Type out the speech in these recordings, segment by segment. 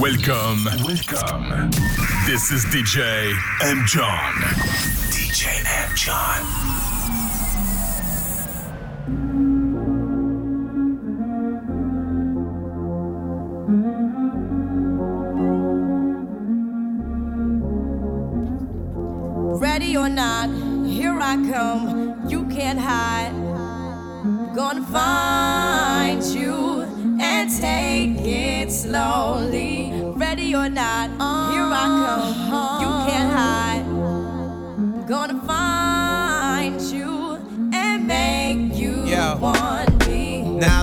Welcome. Welcome. This is DJ M. John. DJ M. John. Ready or not, here I come. You can't hide. Gonna find you take it slowly. Ready or not, here I come. You can't hide. Gonna find you and make you Yeah. want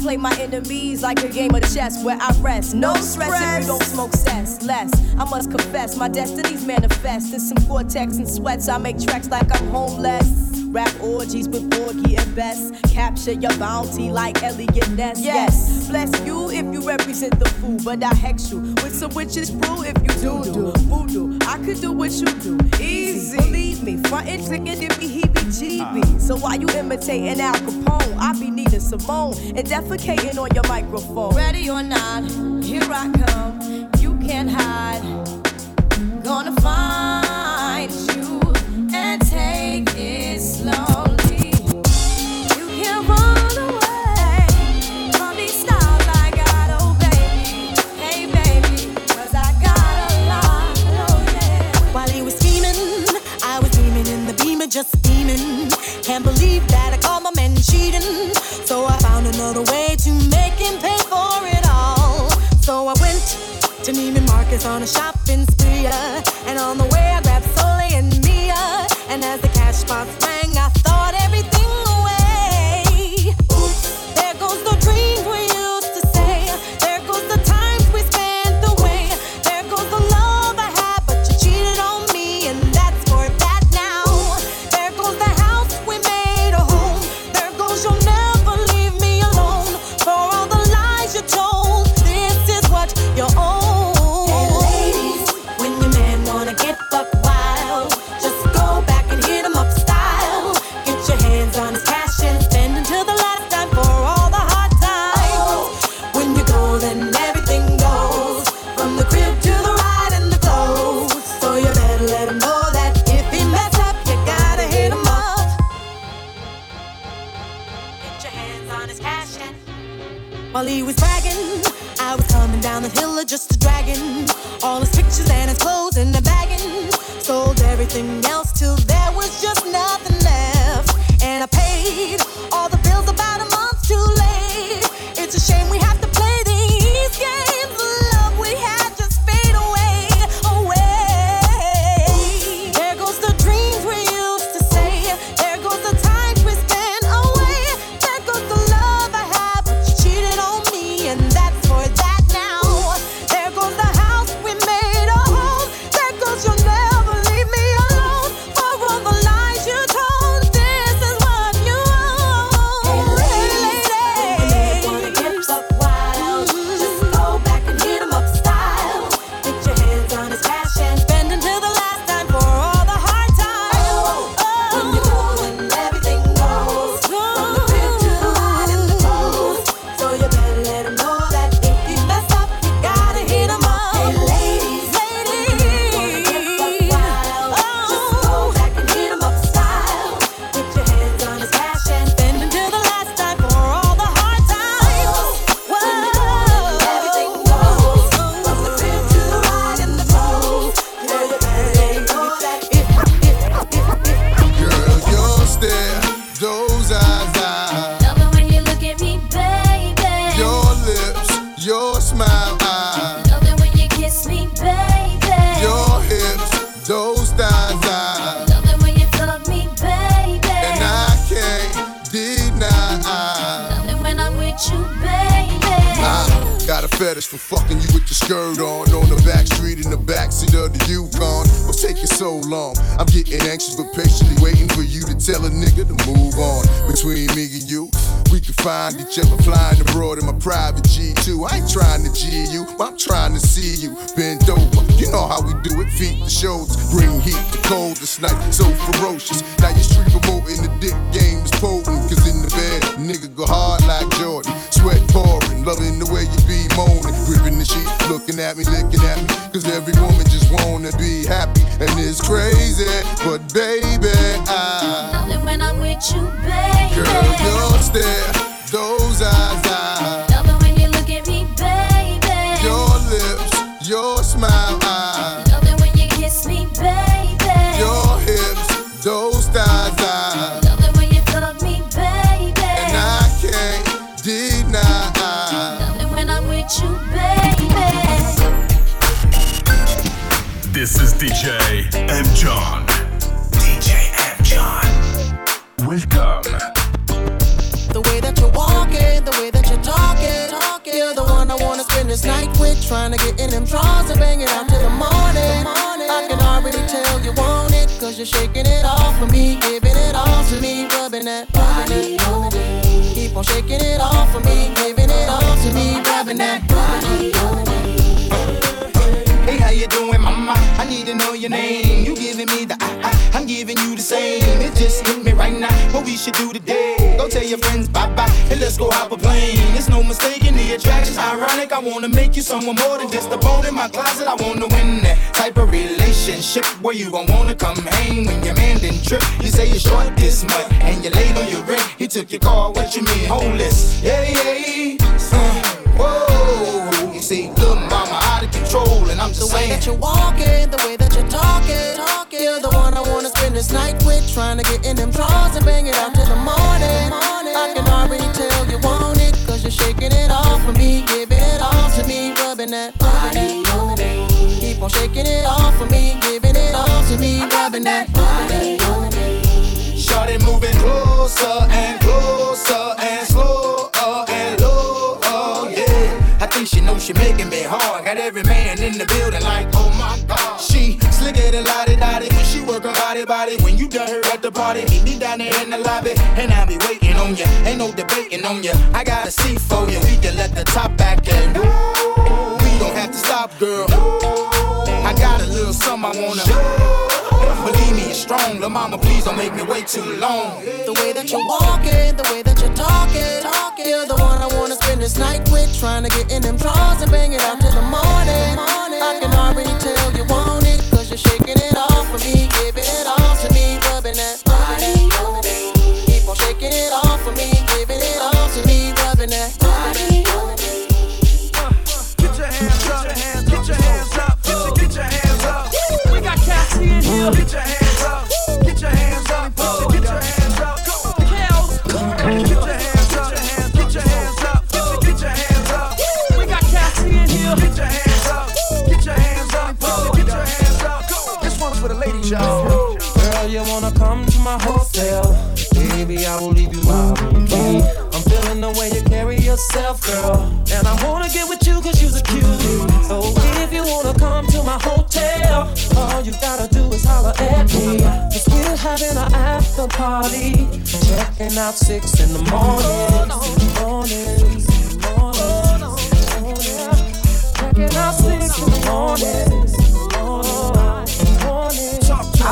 I play my enemies like a game of chess where I rest. No stress if you don't smoke cess. Less, I must confess, my destinies manifest. In some cortex and sweats, I make tracks like I'm homeless. Rap orgies with Porgy and Bess. Capture your bounty like Eliot Ness. Yes, bless you if you represent the fool, but I hex you with some witches brew if you do do voodoo. I could do what you do, easy. Believe me, frontin' trickin' it be So why you imitating Al Capone, I be Nina Simone and defecating on your microphone. Ready or not, here I come. You can't hide. Gonna find Marcus on a shopping fetish for fucking you with your skirt on. On the back street in the backseat of the Yukon. What's taking so long? I'm getting anxious but patiently waiting for you to tell a nigga to move on. Between me and you, we can find each other flying abroad in my private G2. I ain't trying to G you, but I'm trying to see you bend over. You know how we do it, feet to shoulders, bring heat to cold this night, so ferocious. Now you street promoting the dick game is potent, cause in the bed, nigga go hard like Jordan. Sweat pouring, loving the way you moaning, gripping the sheet, looking at me, licking at me, cause every woman just wanna be happy, and it's crazy, but baby, I. Love it when I'm with you, baby. Girl, your stare, those trying to get in them drawers and bang it out till the morning. I can already tell you want it, cause you're shaking it off for me, giving it all to me, rubbing that body. Keep on shaking it off for me, giving it all to me, rubbing that body. Hey, how you doing, mama? I need to know your name. You giving me the I, I, I'm giving you the same. It just hit me right now. What we should do today? Go tell your friends bye bye and let's go hop a plane. It's no mistake in the attraction's ironic. I wanna make you someone more than just a bone in my closet. I wanna win that type of relationship where you gon' wanna come hang when your man didn't trip. You say you're short this much and you're late on your rent. He took your car. What you mean homeless? Yeah, yeah. Uh, whoa. You see, little mama out of control, and I'm just The way saying. that you're walking, the way that you're talking, talking. You're the one I wanna spend this night with, trying to get in them drawers and bang it out till the morning. Me, that body. Keep on shaking it off for me, giving it all to me, rubbing that body. Shorty moving closer and closer and slower and lower, yeah. I think she knows she making me hard. Got every man in the building like, oh my god. She slicker than lottie dottie when she work her body body. When you done her at the party, meet me down there in the lobby, and I'll be waiting on ya. Ain't no debating on ya. I got a seat for you. We can let the top back we don't girl. I got a little something I wanna. Believe me, it's strong. Lil' mama, please don't make me wait too long. The way that you're walking, the way that you're talking, talking. You're the one I wanna spend this night with, trying to get in them drawers and bang it out till the morning. Here. Get your hands up, get your hands up, get your hands up. Get your hands up, get your hands up, get your hands up. We got Cassie in here. Get your hands up, get your hands up, get your hands up. This one's for the ladies, y'all. Girl, you wanna come to my hotel? Baby, I will leave you my room key. I'm feeling the way you carry yourself, girl. And I wanna get with you cause you're a cutie. So if you wanna come to my hotel, all you gotta holler me. We're having an after party. Checking out six in the morning.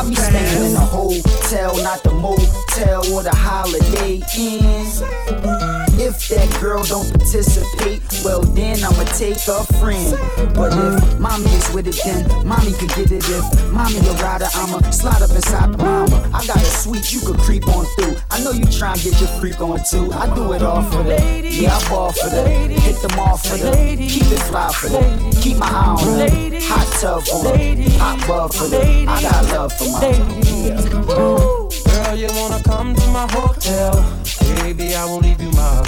Be staying in a hotel, not the motel or the holiday inn. If that girl don't participate, well then I'ma take a friend. But if mommy is with it, then mommy could get it. If mommy a rider, I'ma slide up inside mama. I got a suite you could creep on through. I know you try and get your freak on too. I do it all for the yeah, I ball for the hit them off for the keep it fly for the keep my eye on the hot tub for the hot bub for the I got love for my Girl, you wanna come to my hotel? Baby, I won't leave you my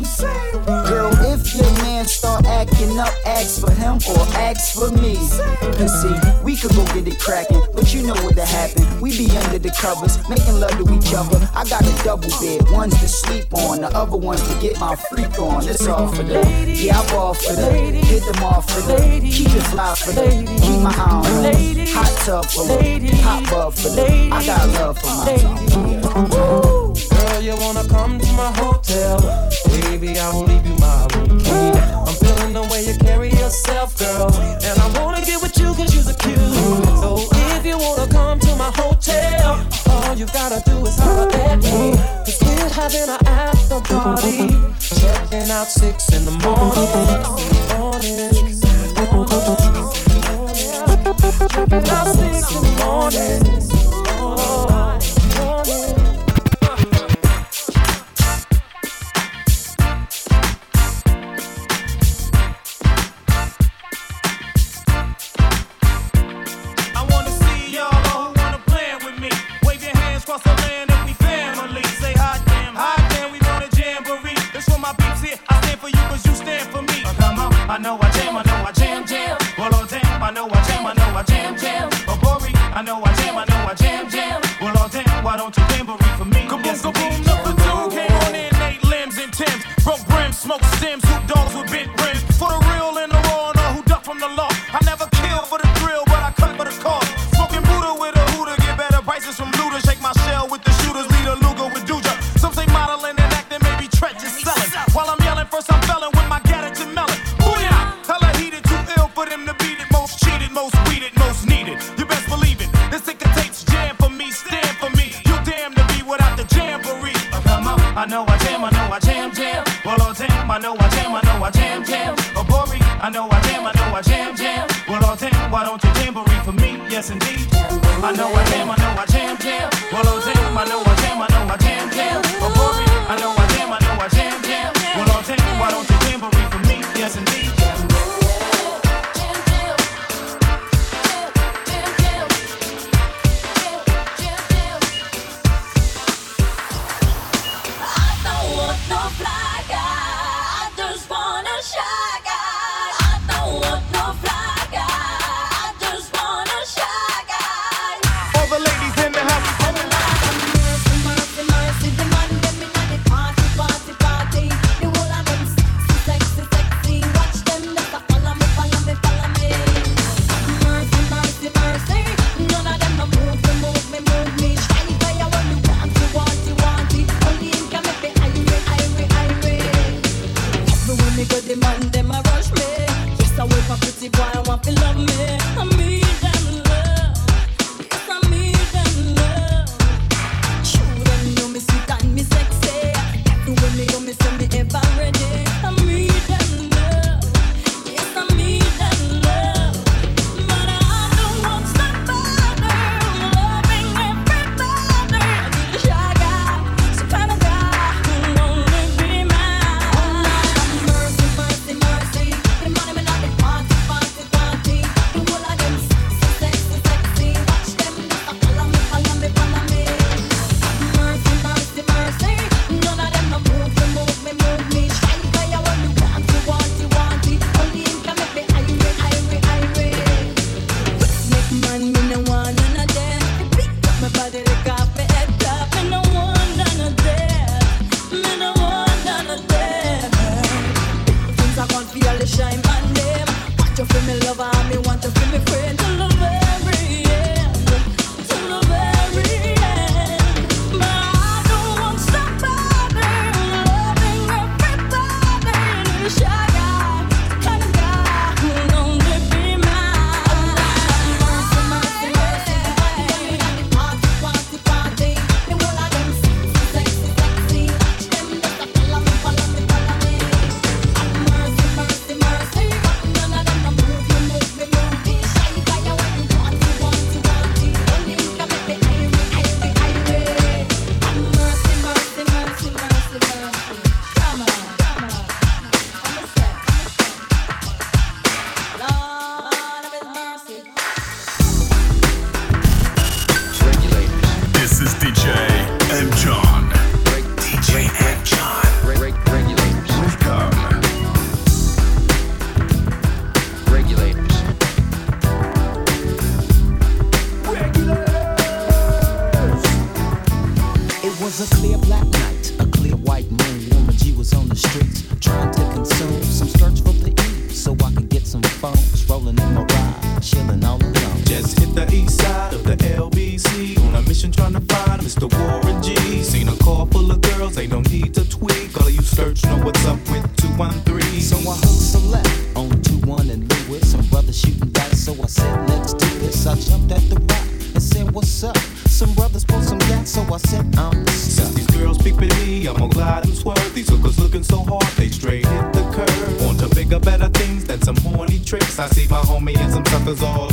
up, ask for him or ask for me. And see, we could go get it cracking, but you know what'll happen. We be under the covers, making love to each other. I got a double bed, one's to sleep on, the other one's to get my freak on. It's all for them. Yeah, I ball for them. Hit them off for them. Keep it fly for them. Keep my eye on them. Hot tub for them. hot up for them. I got love for my Girl, you wanna come to my hotel? Baby, I will leave you my yourself, girl. And I wanna get with you cause you're so cute. So if you wanna come to my hotel, all you gotta do is holler at me. Cause we're having an after party. Checking out six in the morning. Morning. Checking out six in the morning. was a clear black night, a clear white moon. Warren G was on the streets trying to consume some skirts from the E so I could get some phones rolling in my ride, chilling all alone. Just hit the east side of the LBC on a mission trying to find Mr. Warren G. Seen a car full of girls, ain't no need to tweak. All of you search know what's up with 213. So I hooked select I see my homie and some suckers all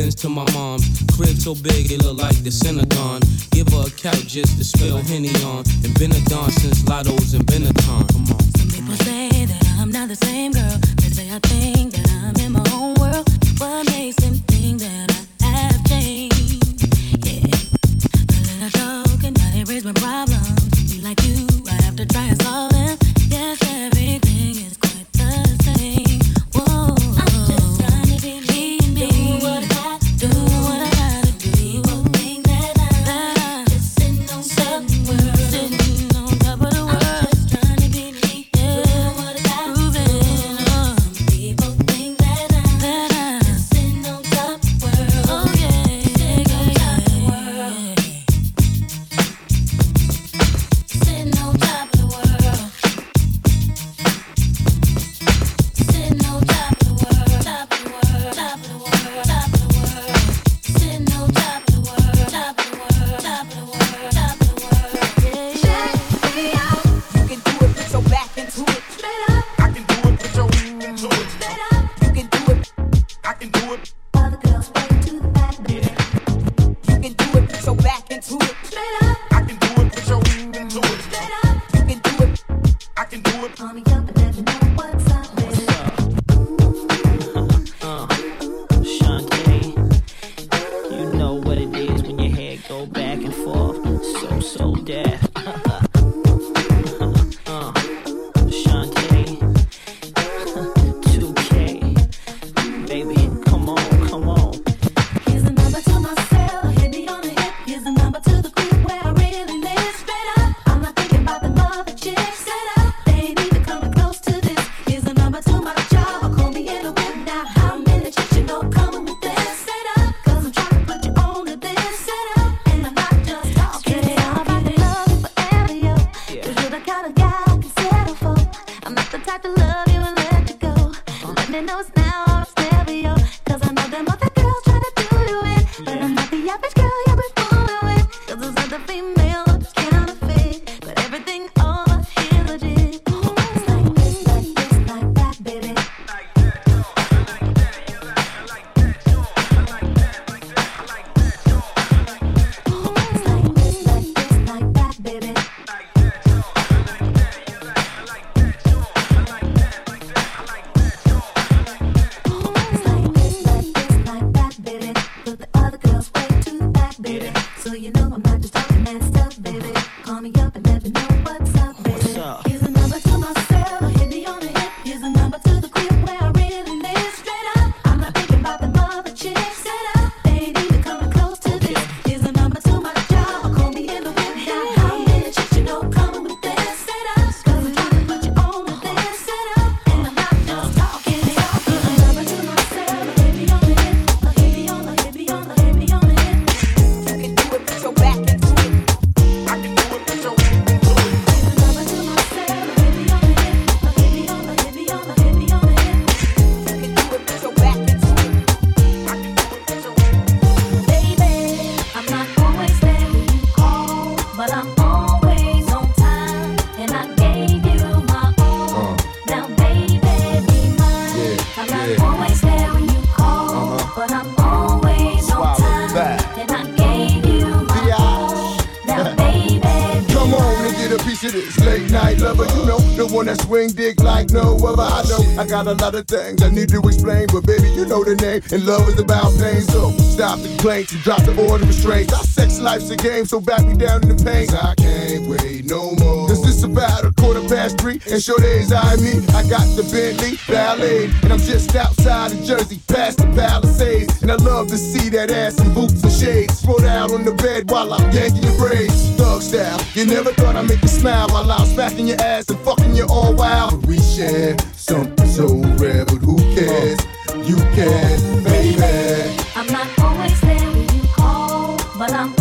Benz to my mom's. Crib so big it look like the Synagogue. Give her a couch just to spill Henny on. And been a don since Lotto's and Benetton. Come on. Some people say that I'm not the same girl. They say I think that I'm in my own world. What makes swing dick. I got a lot of things I need to explain, but baby, you know the name. And love is about pain, so stop the complaints and drop the order of restraints. Our sex life's a game, so back me down in the pain. I can't wait no more. this is about a quarter past three, and sure days I mean, I got the Bentley Ballet, and I'm just outside of Jersey, past the Palisades. And I love to see that ass in boots and shades. Roll out on the bed while I'm yanking your braids. Thug style, you never thought I'd make you smile while I'm smacking your ass and fucking you all wild. But we share something so rebel. Who cares? You can, baby. I'm not always there when you call, but I'm.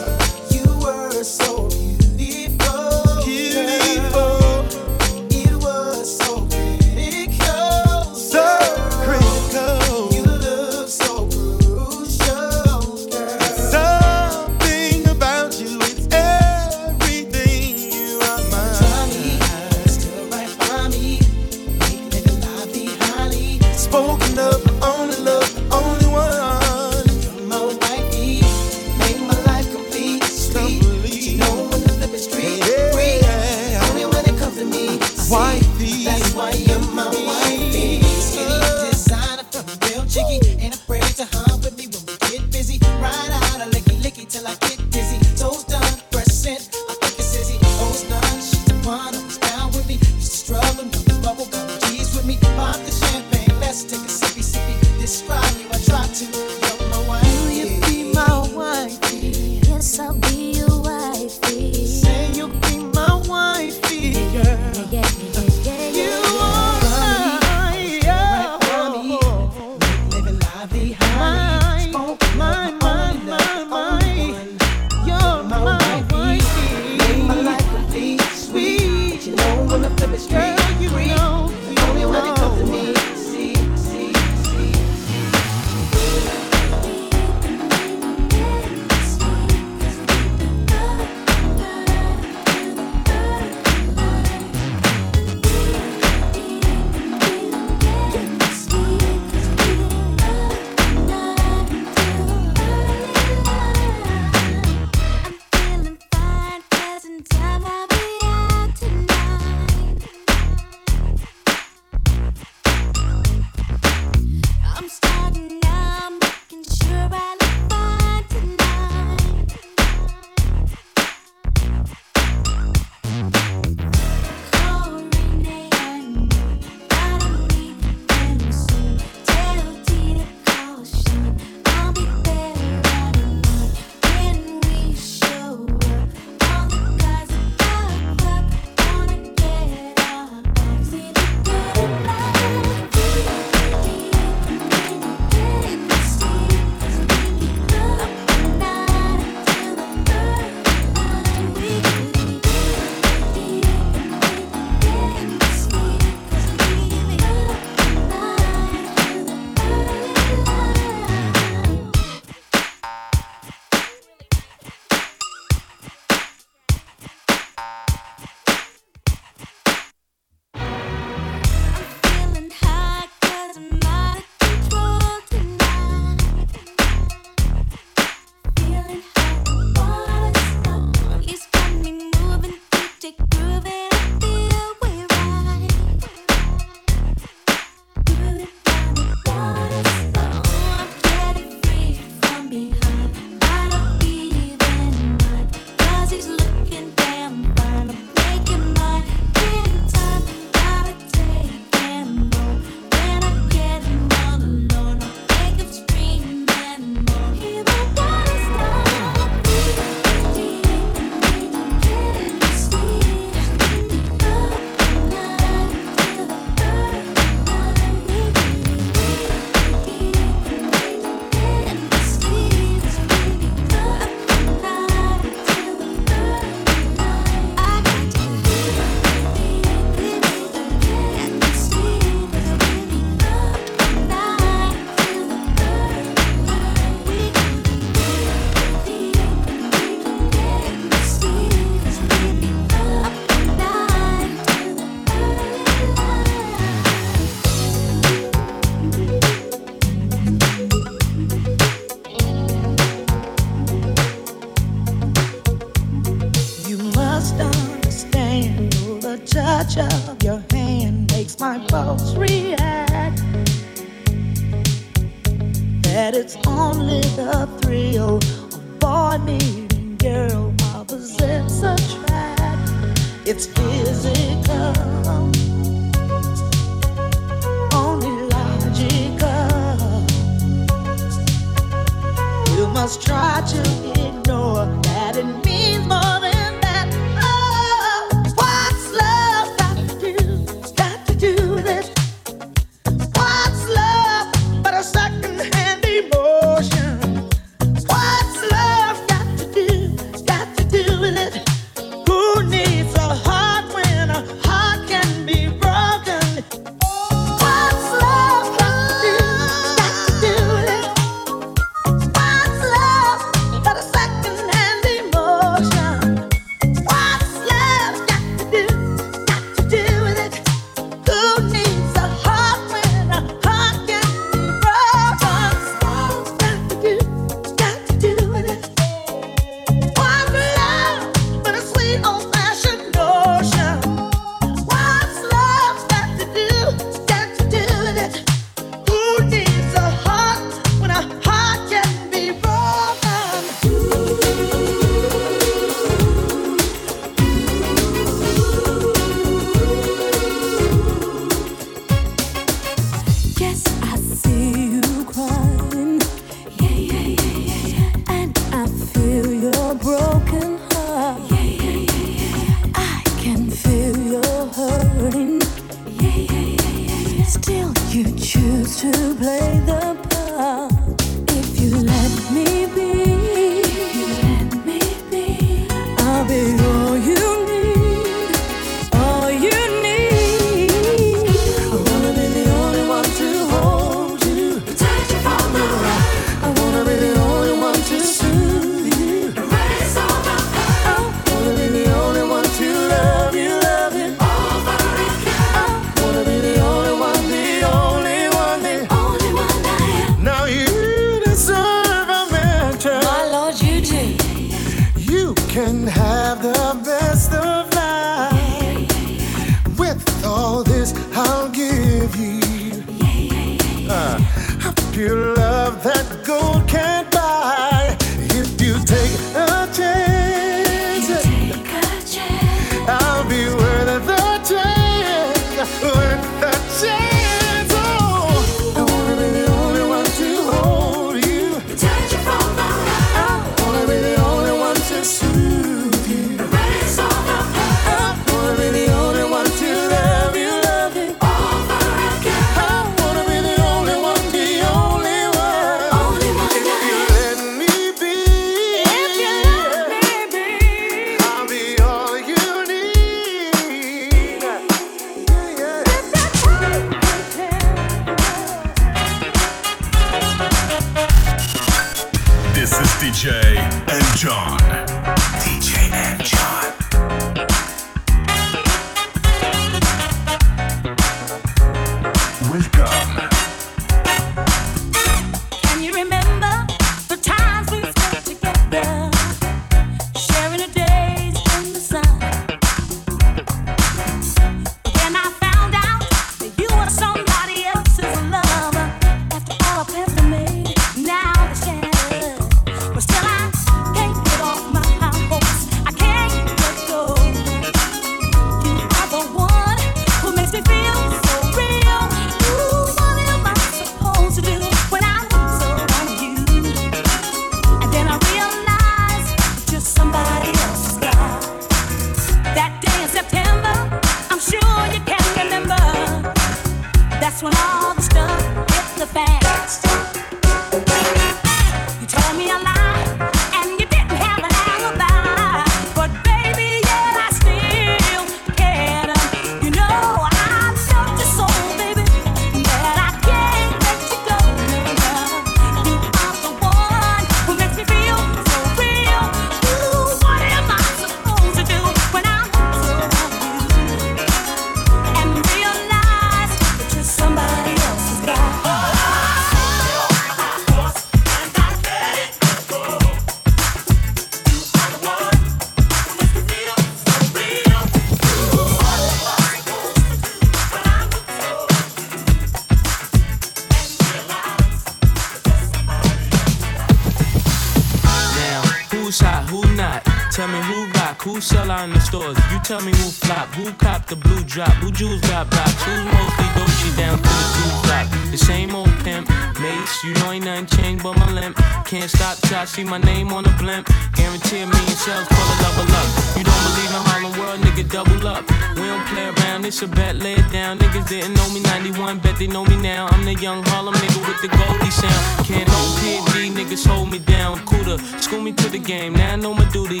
Tell me who flop, who cop the blue drop, who jewels got blocks, who's mostly Dolce down to the two drop. The same old pimp, Mase, you know ain't nothing changed but my limp. Can't stop till I see my name on the blimp. Guarantee me and sales pull a level up. You don't believe in Harlem World, nigga, double up. We don't play around, it's a bet, lay it down. Niggas didn't know me 91, bet they know me now. I'm the young Harlem nigga with the Goldie sound. Can't no PD, niggas hold me down. Cooler, school me to the game, now I know my duty.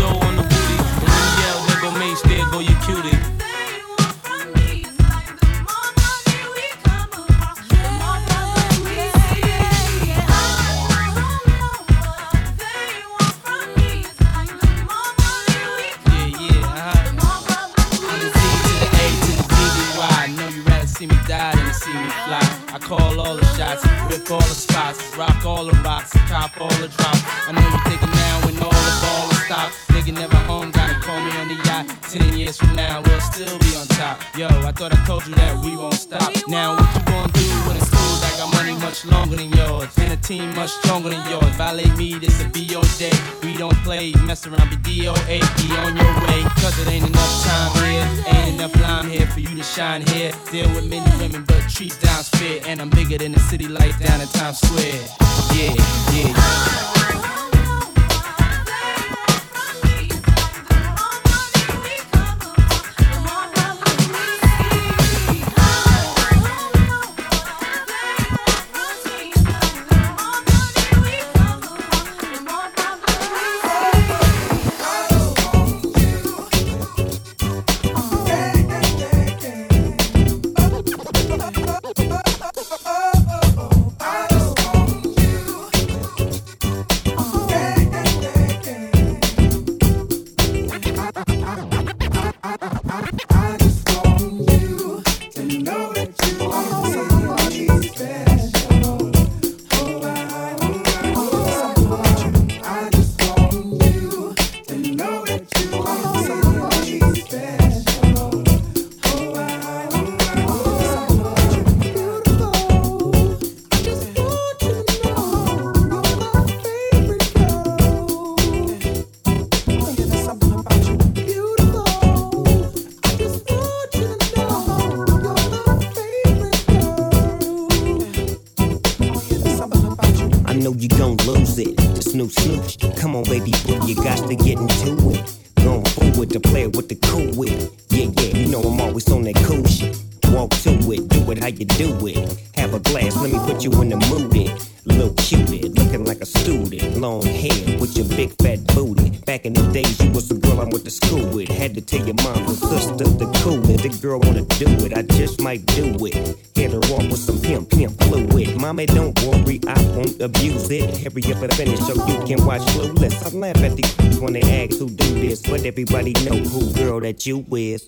Dough on the booty. And when you yell, go Mase, there go your cutie. I know you rather see me die than to see me fly. I call all the shots, rip all the spots, rock all the rocks, cop all the drops. I know you're thinking now when all the ball stopped. Nigga never home, gotta call me on the yacht. Ten years from now, we'll still be on top. Yo, I thought I told you that we won't stop. Now what you gonna do when it's cool? I got money much longer than yours, and a team much stronger than yours. Violate me, this'll be your day. We don't play, mess around, be DOA, be on your way. Cause it ain't enough time here, ain't enough lime here for you to shine here. Deal with many women, but treat down's fair. And I'm bigger than the city lights down in Times Square. Yeah, yeah. Finish so you can watch Clueless. I laugh at these when they ask who do this, but everybody know who girl that you is.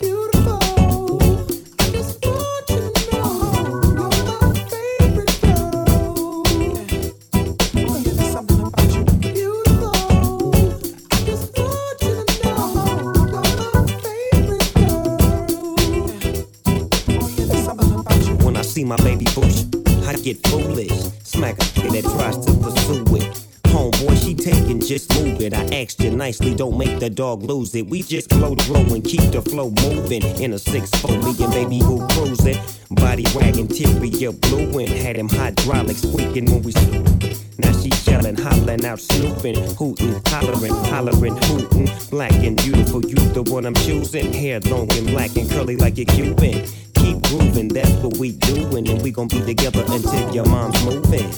The dog lose it. We just flow the row and keep the flow moving. In a 6-4, me and baby who cruising. Body wagging, interior blue and had him hydraulic squeaking when we Now she yelling, hollering out, snooping, hooting, hollering, hollering, hooting. Black and beautiful, you the one I'm choosing. Hair long and black and curly like a Cuban. Keep grooving, that's what we doing, and we gon' be together until your mom's moving.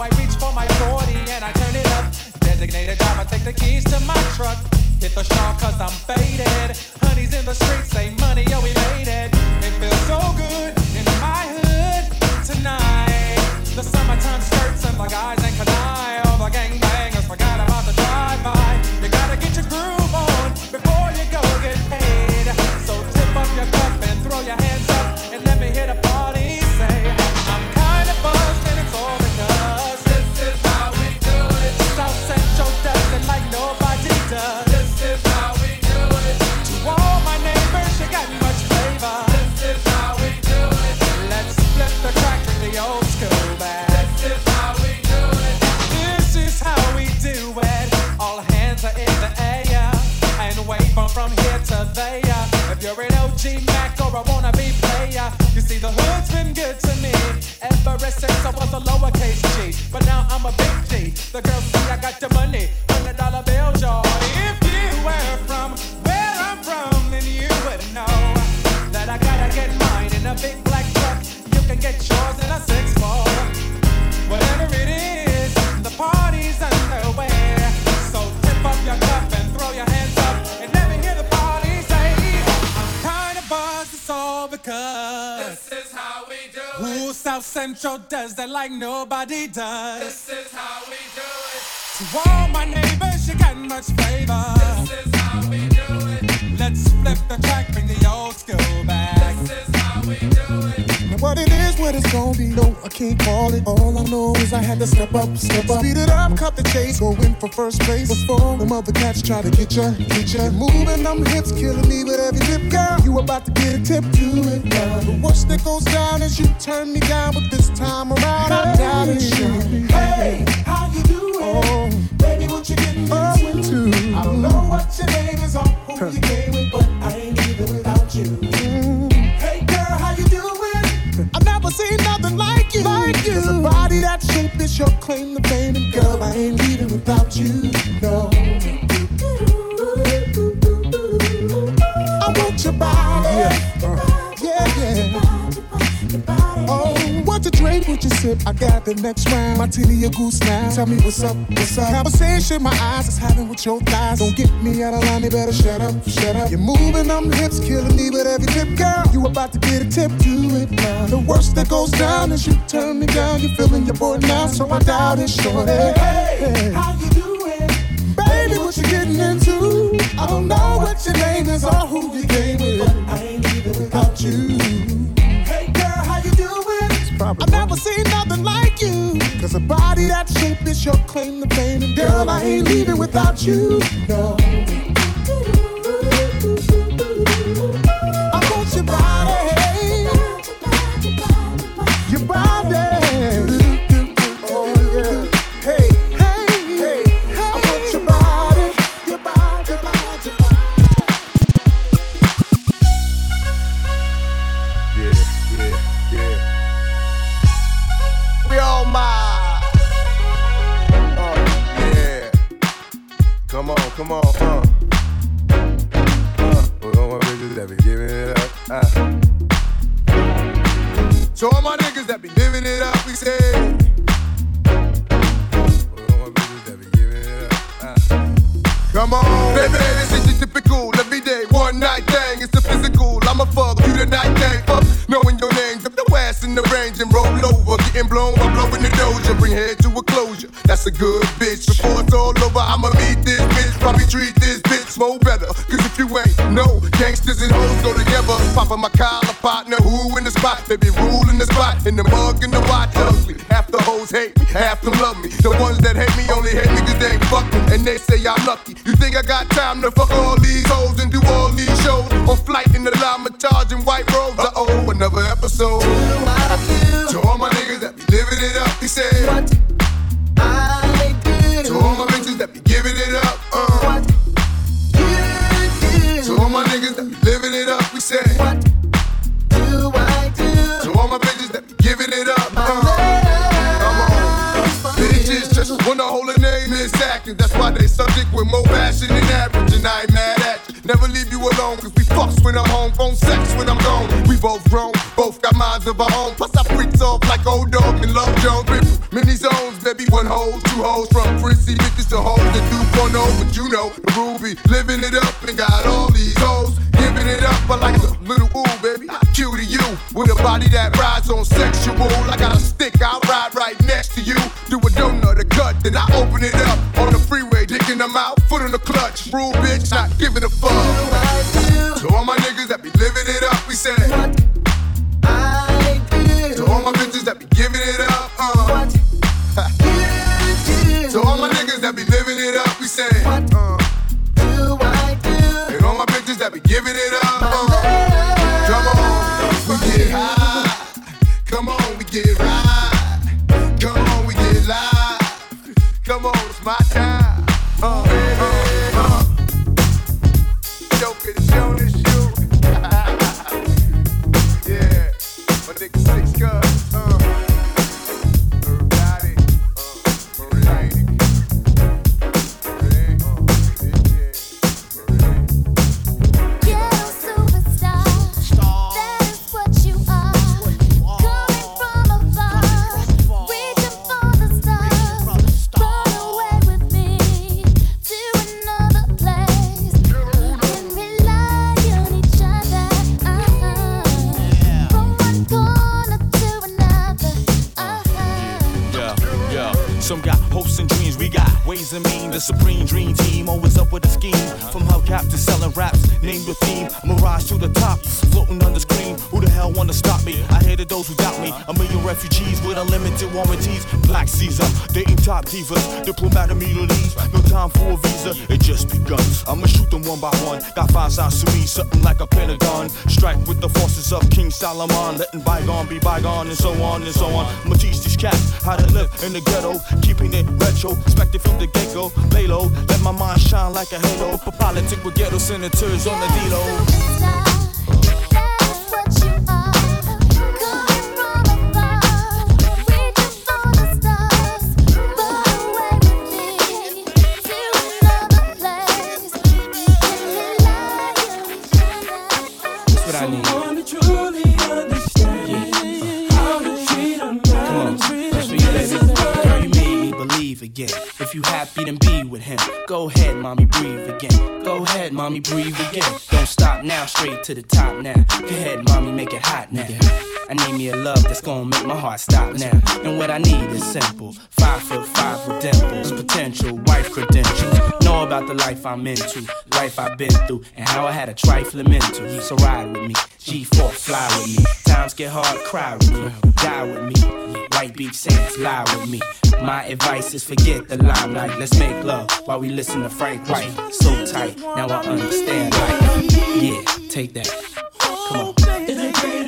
I reach for my 40 and I turn it up. Designated driver, take the keys to my truck. Hit the shop cause I'm faded. Honey's in the streets, say money, yo, we made it. It feels so good in my hood tonight. The summertime skirts and the guys ain't canine. All the gangbangers forgot about the drive-by. You gotta get your groove was a lowercase G. But now I'm a big G. The girls see I got the money, South Central does that like nobody does. This is how we do it. To all my neighbors, you got much flavor. This is how we do it. Let's flip the track, bring the old school back. This is how we do it. Now what it is, what it's gonna be, no, I can't call it. All I know is I had to step up, step up. Speed it up, cut the chase, go in for first place. Before them other cats try to get ya, get ya. Moving them hips, killing me with every tip, girl. You about to get a tip, do it now. The worst that goes down is you turn me down, but this time around I doubt it. Hey, how you doing? Oh, baby, what you getting into? I don't know what your name is or who you came with, but I ain't leaving without you. That shape is your claim to fame, and girl, I ain't leaving without you. No. I want your body. Yeah, yeah, yeah. You drink, what you sip? I got the next round. Martini or goose now. Tell me what's up, what's up. Conversation my eyes is having with your thighs. Don't get me out of line, you better shut up, shut up. You're moving them hips, killing me with every tip, girl. You about to get a tip, do it now. The worst that goes down is you turn me down. You're feeling your boy now, so I doubt it, shorty. Hey, how you doing? Baby, what you getting into? I don't know what your name is or who you came with. But I ain't leaving without you. I've never seen nothing like you. Cause a body that shape is your claim to fame. And girl, I ain't leaving without you. No. From frizzy bitches to hoes that do porno. Oh, but you know, the Ruby, living it up and got all these hoes. Giving it up, but like a little ooh, baby. I cue to you with a body that rides on sexual. I got a stick, I'll ride right next to you. Do a donut, a cut, then I open it up on the freeway, dicking them out, foot on the clutch. Rule bitch, not giving a fuck. To all my niggas that be living it up, we say. Time for a visa. It just begun. I'ma shoot them one by one. Got five sides to me, something like a pentagon. Strike with the forces of King Solomon, letting bygone be bygone, and so on and so on. I'ma teach these cats how to live in the ghetto, keeping it retro, expected from the get go. Lay low, let my mind shine like a halo. For politics with ghetto senators on the D-Lo. Mommy, breathe again. Don't stop now, straight to the top now. Go ahead, mommy, make it hot now. I need me a love that's gonna make my heart stop now. And what I need is simple. Five foot five with dimples, potential wife credentials. Know about the life I'm into, life I've been through, and how I had a trifling mental. So ride with me, G4, fly with me. Times get hard, cry with me, die with me. White Beach Saints, lie with me. My advice is forget the limelight. Let's make love while we listen to Frank White. So tight, now I understand life. Yeah, take that. Come on. Oh,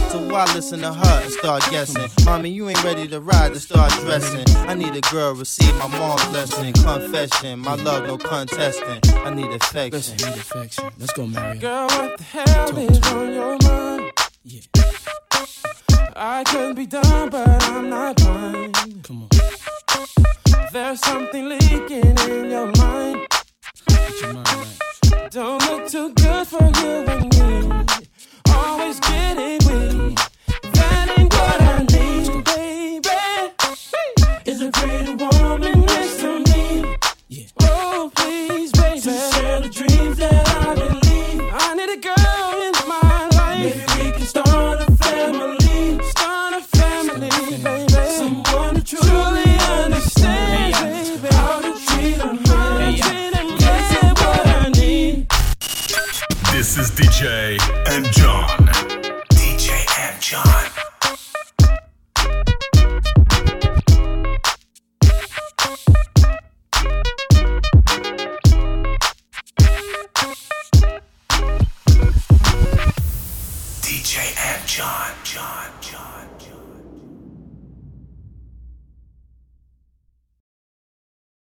So why listen to her and start guessing? Mommy, you ain't ready to ride to start dressing. I need a girl, receive my mom's blessing. Confession, my love, no contesting. I need affection. Listen, need affection. Let's go, Mario. Girl, what the hell is on your mind? Yeah. I could be dumb, but I'm not blind. Come on. There's something leaking in your mind. Get your mind right. Don't look too good for you and me always getting me. That ain't what I need, baby. Is a great woman next to me. Yeah. Oh, please, baby. To share the dreams that I believe. I need a girl in my life. Maybe we can start a family. Start a family, baby. Someone to truly. This is DJ and John.